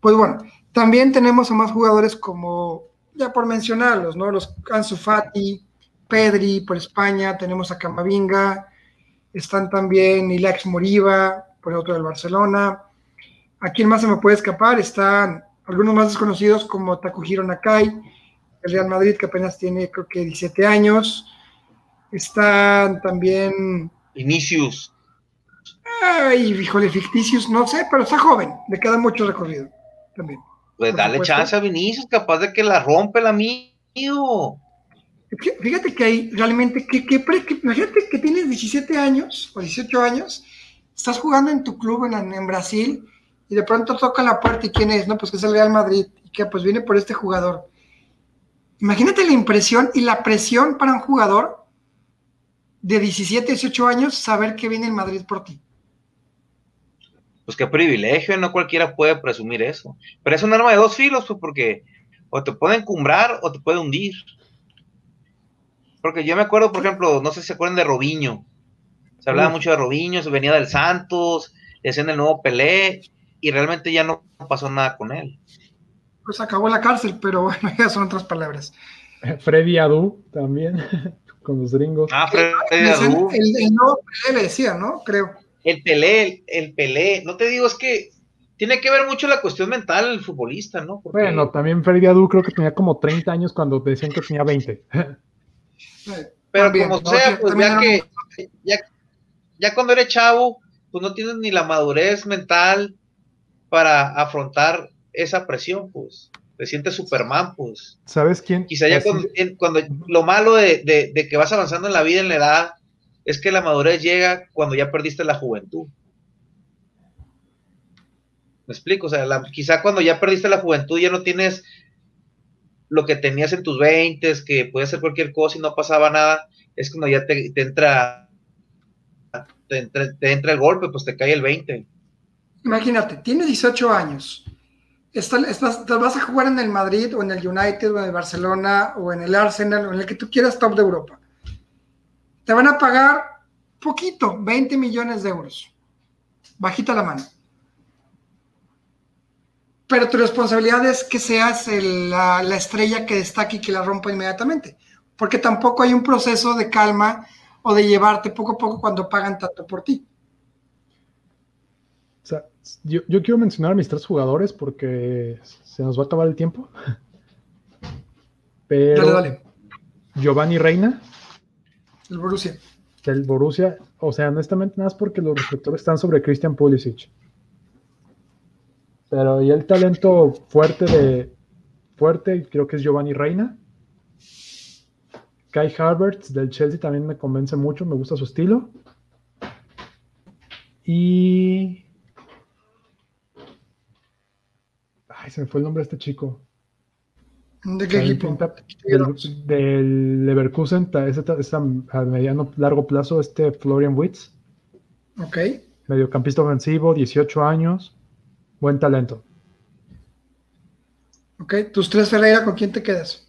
pues bueno, también tenemos a más jugadores como, ya por mencionarlos, ¿no? Los Ansu Fati, Pedri por España, tenemos a Camavinga, están también Ilax Moriba, por otro del Barcelona. ¿A quién más se me puede escapar? Están algunos más desconocidos como Takuhiro Nakai, el Real Madrid que apenas tiene creo que 17 años. Están también... Inicius. Ay, híjole, ficticios, no sé, pero está joven, le queda mucho recorrido también. Pues dale chance a Vinicius, capaz de que la rompe el amigo. Fíjate que hay realmente, que, que, imagínate que tienes 17 años o 18 años, estás jugando en tu club en, en, Brasil y de pronto toca la puerta y quién es, no, pues que es el Real Madrid y que pues viene por este jugador. Imagínate la impresión y la presión para un jugador de 17, 18 años saber que viene el Madrid por ti pues qué privilegio, no cualquiera puede presumir eso. Pero es un arma de dos filos, pues porque o te puede encumbrar o te puede hundir. Porque yo me acuerdo, por ejemplo, no sé si se acuerdan de Robiño. Se hablaba mucho de Robiño, se venía del Santos, le hacían el nuevo Pelé, y realmente ya no pasó nada con él. Pues acabó la cárcel, pero bueno, ya son otras palabras. Freddy Adu también, con los gringos. Ah, Freddy Adu. El, el, nuevo Pelé le decía, ¿no? Creo el Pelé, el, Pelé, no te digo, es que tiene que ver mucho la cuestión mental del futbolista, ¿no? Bueno, también Freddy Adu creo que tenía como 30 años cuando decían que tenía 20. Pero como sea, pues ya que ya, cuando eres chavo, pues no tienes ni la madurez mental para afrontar esa presión, pues te sientes Superman, pues. ¿Sabes quién? Quizá ya cuando, lo malo de, de, que vas avanzando en la vida, en la edad, es que la madurez llega cuando ya perdiste la juventud. ¿Me explico? O sea, quizá cuando ya perdiste la juventud ya no tienes lo que tenías en tus 20, que puede ser cualquier cosa y no pasaba nada, es cuando ya te, entra te, entra el golpe, pues te cae el 20. Imagínate, tienes 18 años, estás, vas a jugar en el Madrid o en el United o en el Barcelona o en el Arsenal o en el que tú quieras top de Europa te van a pagar poquito, 20 millones de euros. Bajita la mano. Pero tu responsabilidad es que seas la, estrella que destaque y que la rompa inmediatamente. Porque tampoco hay un proceso de calma o de llevarte poco a poco cuando pagan tanto por ti. O sea, yo, quiero mencionar a mis tres jugadores porque se nos va a acabar el tiempo. Pero dale, dale. Giovanni Reina, el Borussia. El Borussia, o sea, honestamente nada más porque los reflectores están sobre Christian Pulisic. Pero y el talento fuerte de fuerte, creo que es Giovanni Reina. Kai Havertz del Chelsea también me convence mucho, me gusta su estilo. Y Ay, se me fue el nombre de este chico. ¿De qué equipo? Del, Leverkusen, ese, a mediano largo plazo, este Florian Witz. Ok. Mediocampista ofensivo, 18 años, buen talento. Ok, tus tres Ferreira, ¿con quién te quedas?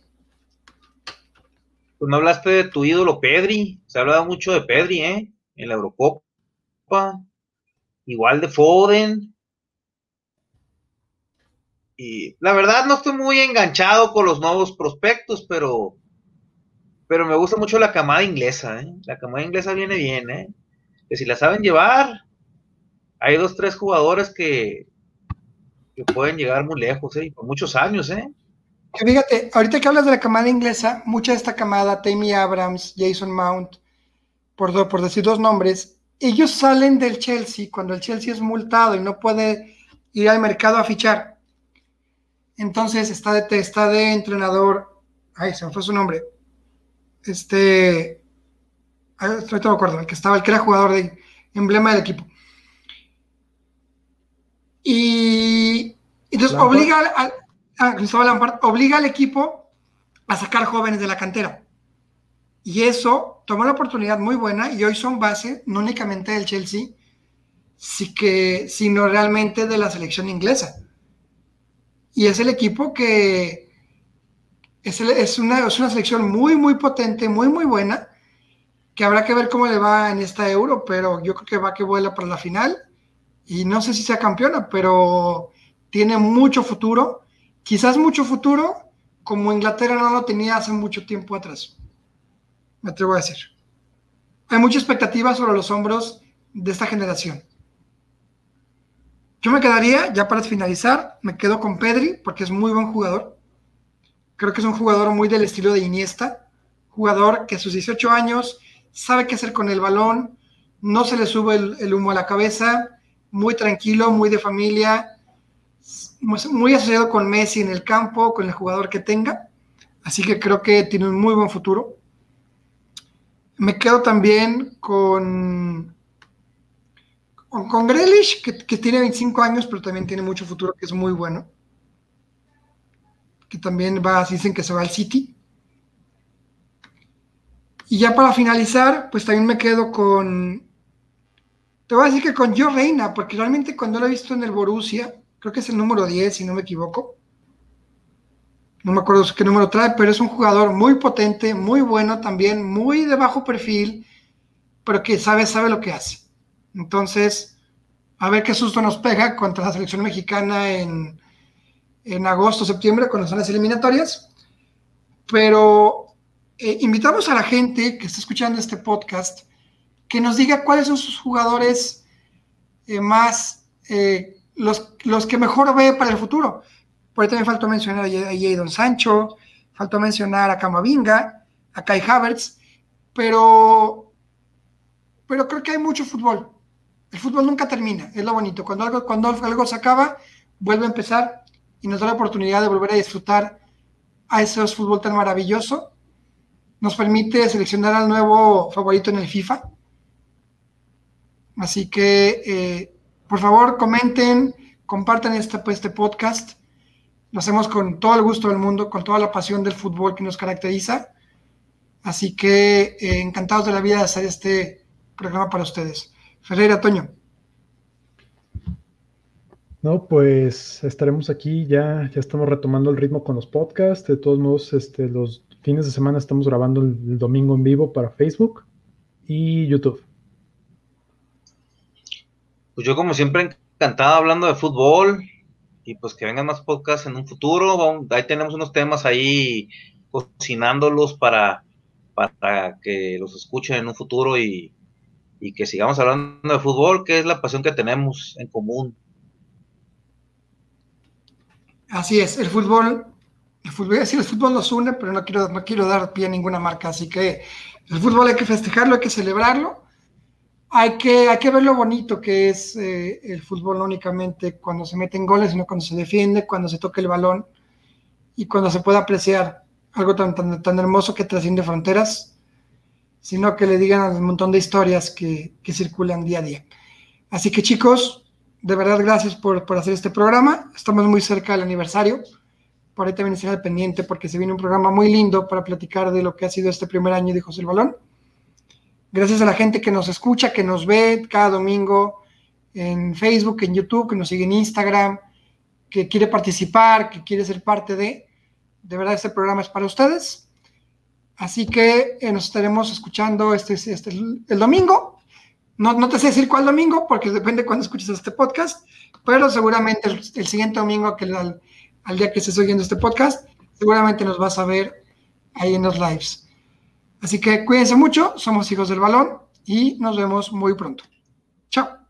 Pues no hablaste de tu ídolo Pedri, se ha hablado mucho de Pedri, ¿eh? En la Eurocopa. Igual de Foden, y la verdad no estoy muy enganchado con los nuevos prospectos, pero, pero me gusta mucho la camada inglesa, ¿eh? La camada inglesa viene bien, ¿eh? Que si la saben llevar, hay dos, tres jugadores que, que pueden llegar muy lejos, ¿eh? Por muchos años, ¿eh? fíjate, ahorita que hablas de la camada inglesa, mucha de esta camada, Tammy Abrams, Jason Mount, por, por decir dos nombres, ellos salen del Chelsea cuando el Chelsea es multado y no puede ir al mercado a fichar. Entonces está de, está de entrenador, ay, se me fue su nombre, este, estoy todo acuerdo, el que estaba, el que era jugador de emblema del equipo. Y entonces obliga al, ah, obliga al equipo a sacar jóvenes de la cantera. Y eso tomó una oportunidad muy buena y hoy son base no únicamente del Chelsea, sí que, sino realmente de la selección inglesa. Y es el equipo que es, es, una, es una selección muy, muy potente, muy, muy buena, que habrá que ver cómo le va en esta euro, pero yo creo que va que vuela para la final y no sé si sea campeona, pero tiene mucho futuro, quizás mucho futuro, como Inglaterra no lo tenía hace mucho tiempo atrás. Me atrevo a decir. Hay mucha expectativa sobre los hombros de esta generación. Yo me quedaría, ya para finalizar, me quedo con Pedri, porque es muy buen jugador. Creo que es un jugador muy del estilo de Iniesta, jugador que a sus 18 años sabe qué hacer con el balón, no se le sube el humo a la cabeza, muy tranquilo, muy de familia, muy asociado con Messi en el campo, con el jugador que tenga. Así que creo que tiene un muy buen futuro. Me quedo también con, con, con que, que, tiene 25 años, pero también tiene mucho futuro, que es muy bueno. Que también va, dicen que se va al City. Y ya para finalizar, pues también me quedo con te voy a decir que con Joe Reina, porque realmente cuando lo he visto en el Borussia, creo que es el número 10, si no me equivoco. No me acuerdo qué número trae, pero es un jugador muy potente, muy bueno también, muy de bajo perfil, pero que sabe, sabe lo que hace. Entonces, a ver qué susto nos pega contra la selección mexicana en, en agosto, septiembre, cuando son las eliminatorias. Pero eh, invitamos a la gente que está escuchando este podcast que nos diga cuáles son sus jugadores eh, más, eh, los, los, que mejor ve para el futuro. Por ahí también faltó mencionar a Jadon Sancho, faltó mencionar a Camavinga, a Kai Havertz, pero, pero creo que hay mucho fútbol. El fútbol nunca termina, es lo bonito. Cuando algo, cuando algo se acaba, vuelve a empezar y nos da la oportunidad de volver a disfrutar a ese fútbol tan maravilloso. Nos permite seleccionar al nuevo favorito en el FIFA, Así que, eh, por favor, comenten, compartan este, pues, este podcast. Lo hacemos con todo el gusto del mundo, con toda la pasión del fútbol que nos caracteriza. Así que eh, encantados de la vida de hacer este programa para ustedes. Ferreira, Toño. No, pues estaremos aquí, ya, ya estamos retomando el ritmo con los podcasts. De todos modos, este, los fines de semana estamos grabando el domingo en vivo para Facebook y YouTube. Pues yo como siempre encantado hablando de fútbol y pues que vengan más podcasts en un futuro. Ahí tenemos unos temas ahí cocinándolos para, para que los escuchen en un futuro y, que sigamos hablando de fútbol, que es la pasión que tenemos en común. Así es, el fútbol, el fútbol, el fútbol nos une, pero no quiero, no quiero dar pie a ninguna marca, así que el fútbol hay que festejarlo, hay que celebrarlo hay que, hay que ver lo bonito que es eh, el fútbol, no únicamente cuando se meten goles, sino cuando se defiende, cuando se toca el balón y cuando se puede apreciar algo tan, tan, tan hermoso que trasciende fronteras, sino que le digan un montón de historias que, que, circulan día a día. Así que chicos, de verdad gracias por, por hacer este programa. Estamos muy cerca del aniversario. Por ahí también estar al pendiente porque se viene un programa muy lindo para platicar de lo que ha sido este primer año de José el Balón. Gracias a la gente que nos escucha, que nos ve cada domingo en Facebook, en YouTube, que nos sigue en Instagram, que quiere participar, que quiere ser parte de. De verdad, este programa es para ustedes. Así que eh, nos estaremos escuchando este, este, el domingo. No, no, te sé decir cuál domingo, porque depende de cuándo escuches este podcast, pero seguramente el, siguiente domingo, que al, al, día que estés oyendo este podcast, seguramente nos vas a ver ahí en los lives. Así que cuídense mucho, somos hijos del balón y nos vemos muy pronto. Chao.